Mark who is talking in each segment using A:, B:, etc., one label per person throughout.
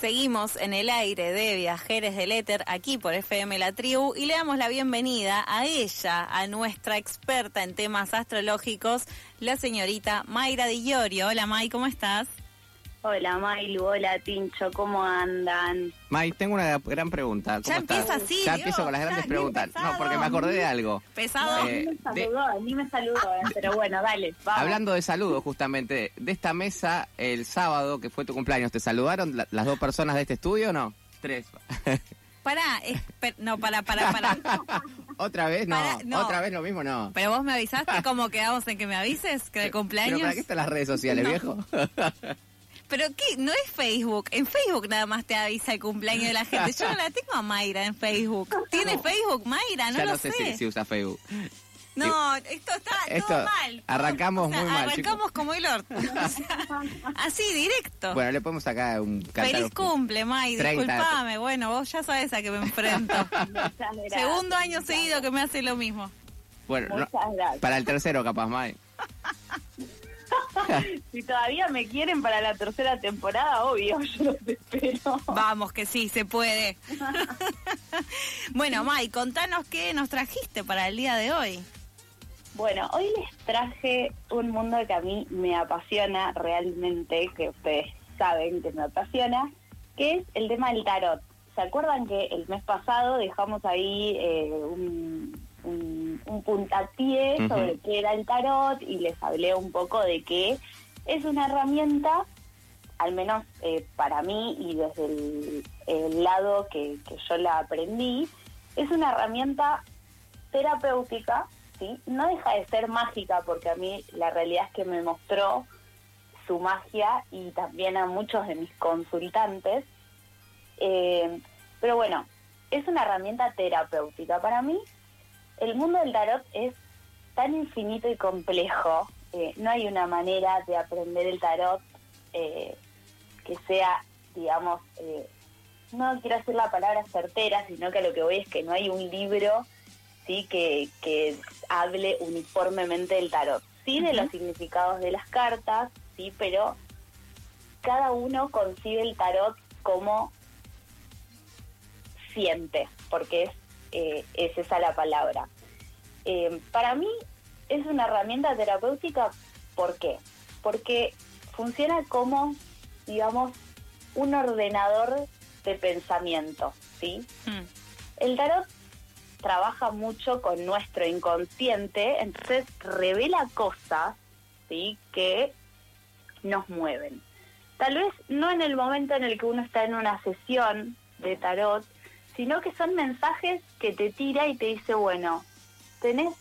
A: Seguimos en el aire de Viajeres del Éter aquí por FM La Tribu y le damos la bienvenida a ella, a nuestra experta en temas astrológicos, la señorita Mayra Di Llorio. Hola May, ¿cómo estás?
B: Hola Mailu, hola Tincho, ¿cómo andan?
C: May, tengo una gran pregunta.
A: ya empieza así.
C: Ya empiezo con las grandes preguntas. No, porque me acordé de algo.
A: Pesado.
B: Eh, ni me saludó, ni me saludó, eh, pero bueno, dale, vamos.
C: Hablando de saludos, justamente, de esta mesa, el sábado, que fue tu cumpleaños, ¿te saludaron las dos personas de este estudio o no? Tres.
A: Pará, no, para, para, para.
C: ¿Otra vez? No. ¿Otra vez lo mismo? No.
A: Pero vos me avisaste, ¿cómo quedamos en que me avises? ¿Que de cumpleaños?
C: ¿Pero para qué están las redes sociales, viejo?
A: Pero qué, no es Facebook. En Facebook nada más te avisa el cumpleaños de la gente. Yo no la tengo a Mayra en Facebook. ¿Tiene Facebook Mayra? No
C: ya
A: lo
C: no sé, Si, si, usa Facebook.
A: No, esto está todo mal.
C: Arrancamos muy mal.
A: Arrancamos como el orto. así, directo.
C: Bueno, le ponemos acá un
A: Feliz cumple, May. Disculpame. Bueno, vos ya sabes a qué me enfrento. Segundo año seguido que me hace lo mismo.
C: Bueno, para el tercero capaz, May.
B: si todavía me quieren para la tercera temporada, obvio, yo los espero.
A: Vamos, que sí, se puede. bueno, Mai, contanos qué nos trajiste para el día de hoy.
B: Bueno, hoy les traje un mundo que a mí me apasiona realmente, que ustedes saben que me apasiona, que es el tema del tarot. ¿Se acuerdan que el mes pasado dejamos ahí eh, un, un, puntapié sobre qué era el tarot y les hablé un poco de que es una herramienta, al menos eh, para mí y desde el, lado que, yo la aprendí, es una herramienta terapéutica, ¿sí? No deja de ser mágica porque a mí la realidad es que me mostró su magia y también a muchos de mis consultantes. Eh, pero bueno, es una herramienta terapéutica para mí el mundo del tarot es tan infinito y complejo, eh, no hay una manera de aprender el tarot eh, que sea, digamos, eh, no quiero decir la palabra certera, sino que lo que voy es que no hay un libro sí que, que hable uniformemente del tarot. Sí, de los significados de las cartas, sí, pero cada uno concibe el tarot como siente, porque es eh, es esa la palabra. Eh, para mí es una herramienta terapéutica, ¿por qué? Porque funciona como, digamos, un ordenador de pensamiento, ¿sí? Hmm. El tarot trabaja mucho con nuestro inconsciente, entonces revela cosas, ¿sí? Que nos mueven. Tal vez no en el momento en el que uno está en una sesión de tarot, sino que son mensajes que te tira y te dice, bueno, tenés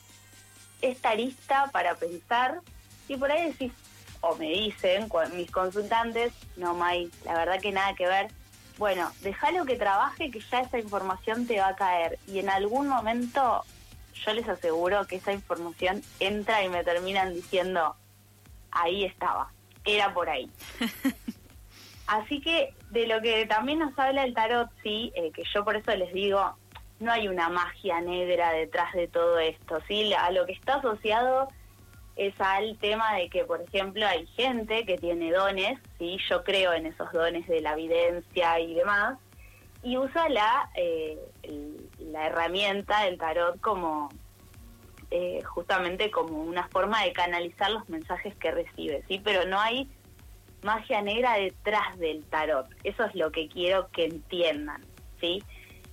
B: esta lista para pensar y por ahí decís, o me dicen mis consultantes, no, May, la verdad que nada que ver. Bueno, déjalo que trabaje, que ya esa información te va a caer. Y en algún momento, yo les aseguro que esa información entra y me terminan diciendo, ahí estaba, era por ahí. Así que de lo que también nos habla el tarot, sí, eh, que yo por eso les digo, no hay una magia negra detrás de todo esto, sí, a lo que está asociado es al tema de que, por ejemplo, hay gente que tiene dones, sí, yo creo en esos dones de la evidencia y demás, y usa la, eh, la herramienta del tarot como eh, justamente como una forma de canalizar los mensajes que recibe, sí, pero no hay magia negra detrás del tarot. Eso es lo que quiero que entiendan, ¿sí?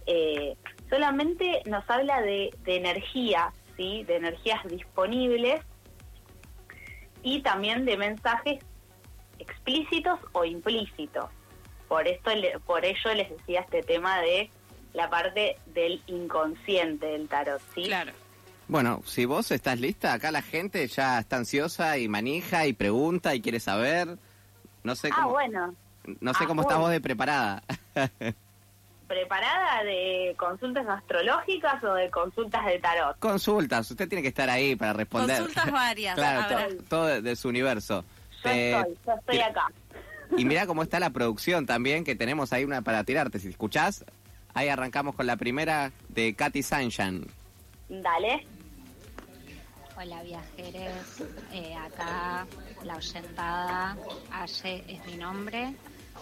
B: Eh, solamente nos habla de, de energía, ¿sí? De energías disponibles y también de mensajes explícitos o implícitos. Por esto, por ello les decía este tema de la parte del inconsciente del tarot, ¿sí?
C: Claro. Bueno, si vos estás lista, acá la gente ya está ansiosa y manija y pregunta y quiere saber. No sé
B: ah, bueno.
C: No sé ah, cómo estás vos de preparada.
B: ¿Preparada de consultas astrológicas o de consultas de tarot?
C: Consultas, usted tiene que estar ahí para responder.
A: Consultas varias.
C: claro, todo de, su universo.
B: Yo estoy, yo estoy acá.
C: Y mira cómo está la producción también, que tenemos ahí una para tirarte. Si escuchás, ahí arrancamos con la primera de Katy Sunshine.
B: Dale.
D: Hola viajeros, eh, acá la oyentada, Aye es mi nombre.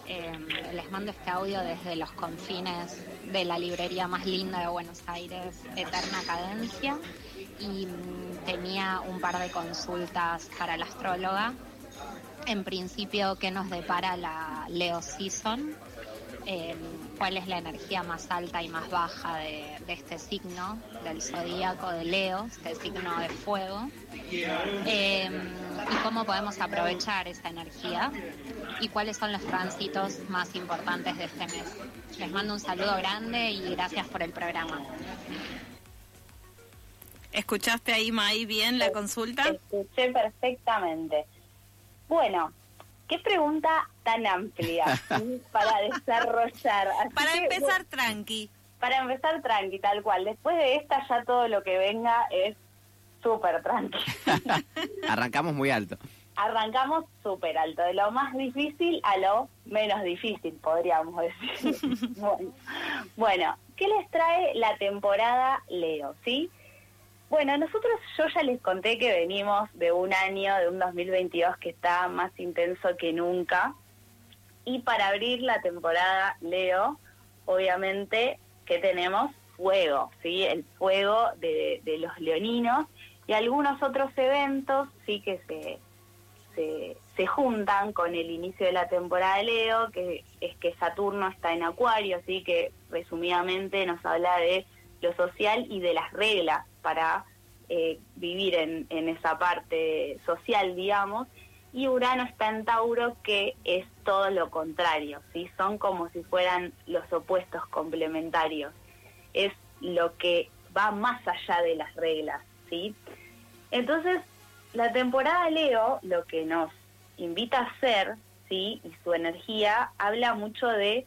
D: Eh, les mando este audio desde los confines de la librería más linda de Buenos Aires, Eterna Cadencia, y mm, tenía un par de consultas para la astróloga. En principio, ¿qué nos depara la Leo Season? Eh, ¿Cuál es la energía más alta y más baja de, de este signo, del zodíaco de Leo, este signo de fuego? Eh, y cómo podemos aprovechar esa energía y cuáles son los tránsitos más importantes de este mes. Les mando un saludo grande y gracias por el programa.
A: ¿Escuchaste ahí, May, bien la consulta?
B: Escuché perfectamente. Bueno, qué pregunta tan amplia para desarrollar. Así
A: Para
B: que,
A: empezar, tranqui.
B: Para empezar tranqui, tal cual. Después de esta ya todo lo que venga es súper tranqui.
C: Arrancamos muy alto.
B: Arrancamos súper alto, de lo más difícil a lo menos difícil, podríamos decir. bueno, bueno, ¿qué les trae la temporada Leo? ¿Sí? Bueno, nosotros, yo ya les conté que venimos de un año, de un 2022 que está más intenso que nunca. Y para abrir la temporada Leo, obviamente que tenemos fuego, ¿sí? El fuego de, de los leoninos y algunos otros eventos, sí que se, se, se juntan con el inicio de la temporada de Leo, que es que Saturno está en Acuario, así que resumidamente nos habla de lo social y de las reglas para eh, vivir en, en esa parte social, digamos, y Urano está en Tauro, que es todo lo contrario, ¿sí? Son como si fueran los opuestos complementarios. Es lo que va más allá de las reglas, ¿sí? Entonces, la temporada Leo lo que nos invita a hacer, ¿sí? Y su energía habla mucho de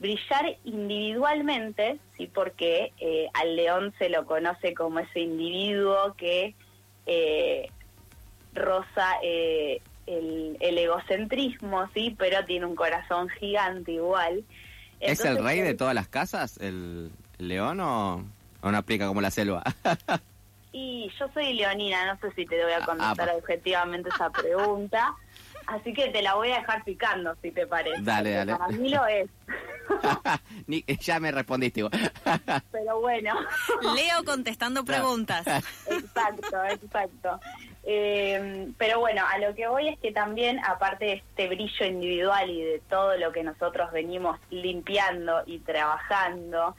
B: brillar individualmente, ¿sí? Porque eh, al león se lo conoce como ese individuo que eh, roza eh, el, el egocentrismo, ¿sí? Pero tiene un corazón gigante igual.
C: ¿Es el rey de todas las casas, el, el león, o, o no aplica como la selva?
B: Y yo soy leonina, no sé si te voy a contestar
C: Ah, pa.
B: objetivamente esa pregunta, así que te la voy a dejar picando, si te parece.
C: Dale, dale.
B: Para mí lo es,
C: Ni- ya me respondiste. igual.
B: pero bueno,
A: Leo contestando preguntas.
B: exacto, exacto. Eh, pero bueno, a lo que voy es que también, aparte de este brillo individual y de todo lo que nosotros venimos limpiando y trabajando,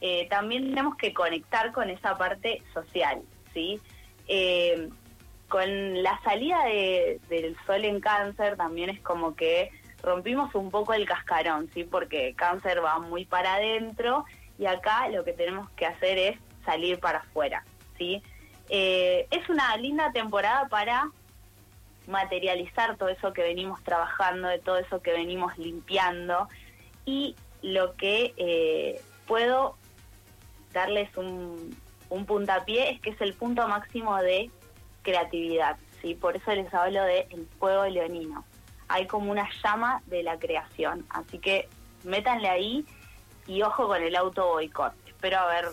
B: eh, también tenemos que conectar con esa parte social, ¿sí? Eh, con la salida de- del sol en cáncer también es como que rompimos un poco el cascarón, ¿sí? Porque cáncer va muy para adentro y acá lo que tenemos que hacer es salir para afuera, ¿sí? Eh, es una linda temporada para materializar todo eso que venimos trabajando, de todo eso que venimos limpiando y lo que eh, puedo darles un, un puntapié es que es el punto máximo de creatividad, ¿sí? Por eso les hablo de el fuego leonino. Hay como una llama de la creación, así que métanle ahí y ojo con el auto boicot. Espero haber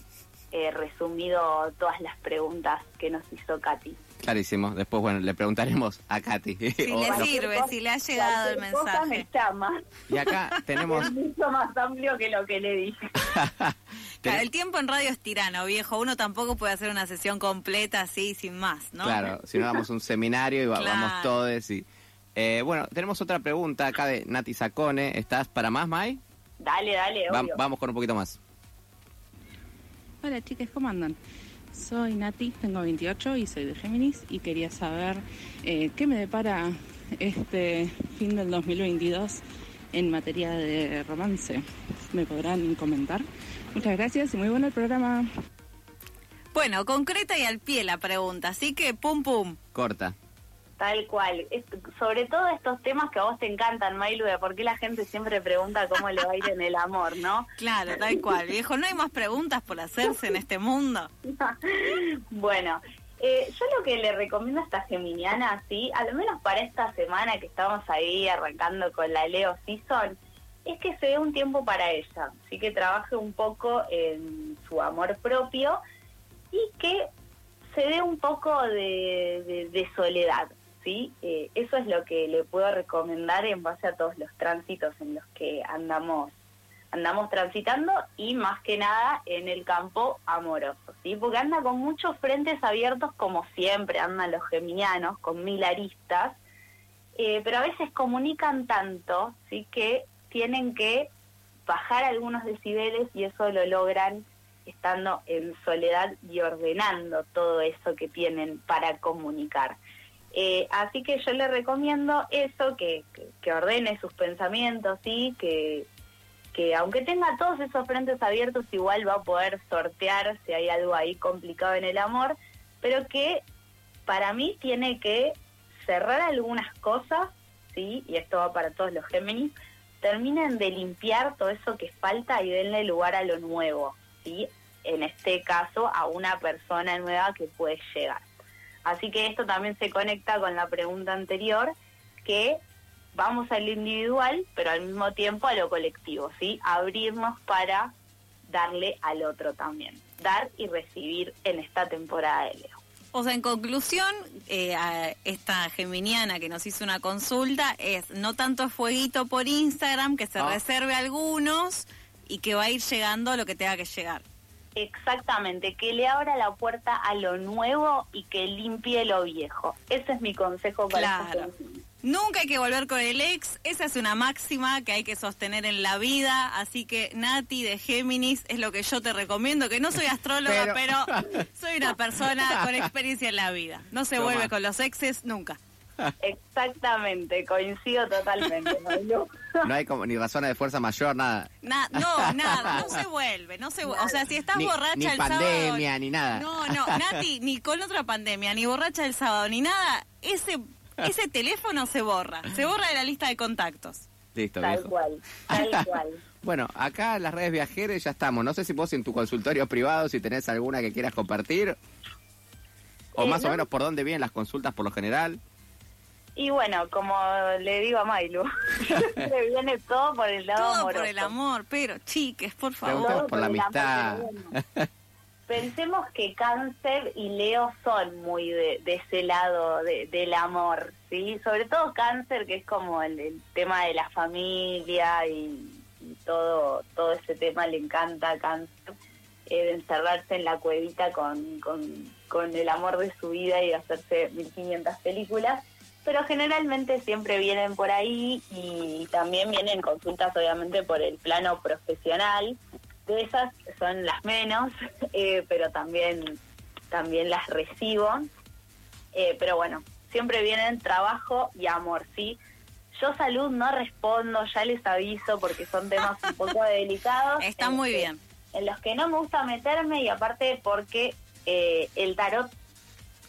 B: eh, resumido todas las preguntas que nos hizo Katy.
C: Clarísimo. Después, bueno, le preguntaremos a Katy.
A: Si
C: O-
A: le
C: no.
A: sirve, si le ha llegado el mensaje.
B: me llama.
C: Y acá tenemos...
B: Es mucho más amplio que lo que le dije.
A: Claro, el tiempo en radio es tirano, viejo. Uno tampoco puede hacer una sesión completa así, sin más, ¿no?
C: Claro, si no damos un seminario y va-
A: Claro.
C: vamos todos y... Eh, bueno, tenemos otra pregunta acá de Nati Sacone. ¿Estás para más, Mai?
B: Dale, dale,
C: Va-
B: obvio.
C: vamos con un poquito más.
E: Hola chicas, ¿cómo andan? Soy Nati, tengo 28 y soy de Géminis y quería saber eh, qué me depara este fin del 2022 en materia de romance. ¿Me podrán comentar? Muchas gracias y muy bueno el programa.
A: Bueno, concreta y al pie la pregunta, así que pum pum.
C: Corta.
B: Tal cual. Es- sobre todo estos temas que a vos te encantan, Mailu, de por qué la gente siempre pregunta cómo le va a ir en el amor, ¿no?
A: Claro, tal cual, viejo. No hay más preguntas por hacerse en este mundo.
B: bueno, eh, yo lo que le recomiendo a esta geminiana, sí, al menos para esta semana que estamos ahí arrancando con la Leo Season, es que se dé un tiempo para ella, así que trabaje un poco en su amor propio y que se dé un poco de, de- de soledad, ¿sí? Eh, eso es lo que le puedo recomendar en base a todos los tránsitos en los que andamos andamos transitando y más que nada en el campo amoroso, ¿sí? Porque anda con muchos frentes abiertos como siempre andan los geminianos, con mil aristas, eh, pero a veces comunican tanto, ¿sí? Que tienen que bajar algunos decibeles y eso lo logran estando en soledad y ordenando todo eso que tienen para comunicar. Eh, así que yo le recomiendo eso, que, ordene sus pensamientos, ¿sí? que, que aunque tenga todos esos frentes abiertos, igual va a poder sortear si hay algo ahí complicado en el amor, pero que para mí tiene que cerrar algunas cosas, ¿sí? y esto va para todos los Géminis, terminen de limpiar todo eso que falta y denle lugar a lo nuevo, ¿sí? en este caso a una persona nueva que puede llegar. Así que esto también se conecta con la pregunta anterior, que vamos al individual, pero al mismo tiempo a lo colectivo, ¿sí? Abrirnos para darle al otro también. Dar y recibir en esta temporada de Leo.
A: O sea, en conclusión, eh, a esta geminiana que nos hizo una consulta es no tanto fueguito por Instagram, que se ah. reserve algunos y que va a ir llegando lo que tenga que llegar.
B: Exactamente, que le abra la puerta a lo nuevo y que limpie lo viejo. Ese es mi consejo para
A: claro. Nunca hay que volver con el ex, esa es una máxima que hay que sostener en la vida, así que Nati de Géminis es lo que yo te recomiendo, que no soy astróloga, pero, soy una persona con experiencia en la vida. No se vuelve con los exes nunca.
B: Exactamente, coincido totalmente.
C: No hay como, ni razones de fuerza mayor, nada.
A: no, nada, no se vuelve, no se O sea, si estás borracha
C: ni
A: el
C: pandemia, ni nada.
A: No, no, Nati, ni con otra pandemia, ni borracha el sábado, ni nada, ese, ese teléfono se borra, se borra de la lista de contactos.
C: Listo,
B: Tal cual, tal cual.
C: Bueno, acá en las redes viajeras ya estamos. No sé si vos en tu consultorio privado, si tenés alguna que quieras compartir. O eh, más o menos por dónde vienen las consultas por lo general.
B: Y bueno, como le digo a Mailu, le viene todo por el lado
A: todo por el amor, pero chiques, por favor.
C: por la amistad.
B: Pensemos que Cáncer y Leo son muy de, ese lado del amor, ¿sí? Sobre todo Cáncer, que es como el, tema de la familia y, todo todo ese tema le encanta a Cáncer, eh, de encerrarse en la cuevita con, con, con el amor de su vida y hacerse 1500 películas pero generalmente siempre vienen por ahí y también vienen consultas obviamente por el plano profesional. De esas son las menos, eh, pero también, también las recibo. Eh, pero bueno, siempre vienen trabajo y amor, ¿sí? Yo salud no respondo, ya les aviso porque son temas un poco delicados.
A: Está muy bien.
B: En los que no me gusta meterme y aparte porque eh, el tarot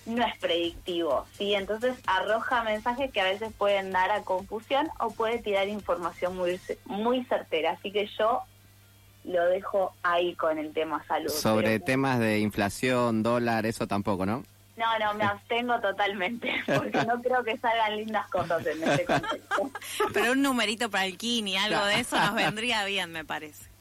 B: no es predictivo, ¿sí? Entonces arroja mensajes que a veces pueden dar a confusión o puede tirar información muy, muy certera. Así que yo lo dejo ahí con el tema salud.
C: Sobre temas de inflación, dólar, eso tampoco, ¿no?
B: No, no, me abstengo totalmente, porque no creo que salgan lindas cosas en este contexto.
A: Pero un numerito para el kini, algo de eso nos vendría bien, me parece.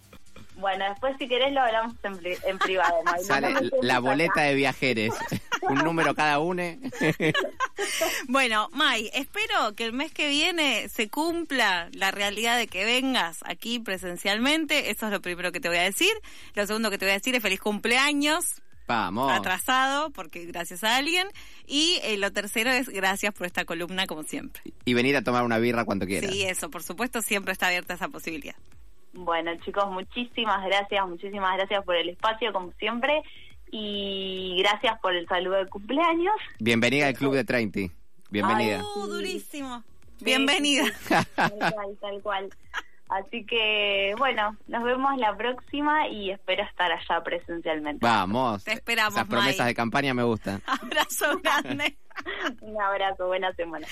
B: Bueno, después si querés lo hablamos en, privado.
C: Sale la boleta de viajeros, un número cada uno.
A: bueno, May, espero que el mes que viene se cumpla la realidad de que vengas aquí presencialmente. Eso es lo primero que te voy a decir. Lo segundo que te voy a decir es feliz cumpleaños.
C: Vamos.
A: Atrasado, porque gracias a alguien. Y eh, lo tercero es gracias por esta columna, como siempre.
C: Y venir a tomar una birra cuando quieras.
A: Sí, eso, por supuesto, siempre está abierta esa posibilidad.
B: Bueno, chicos, muchísimas gracias, muchísimas gracias por el espacio, como siempre, y gracias por el saludo de cumpleaños.
C: Bienvenida al Club de 30. Bienvenida.
A: uh, durísimo. Bienvenida.
B: tal cual, tal cual. Así que, bueno, nos vemos la próxima y espero estar allá presencialmente.
C: Vamos.
A: Te esperamos.
C: Esas promesas de campaña me gustan.
A: Abrazo grande.
B: Un abrazo, buena semana.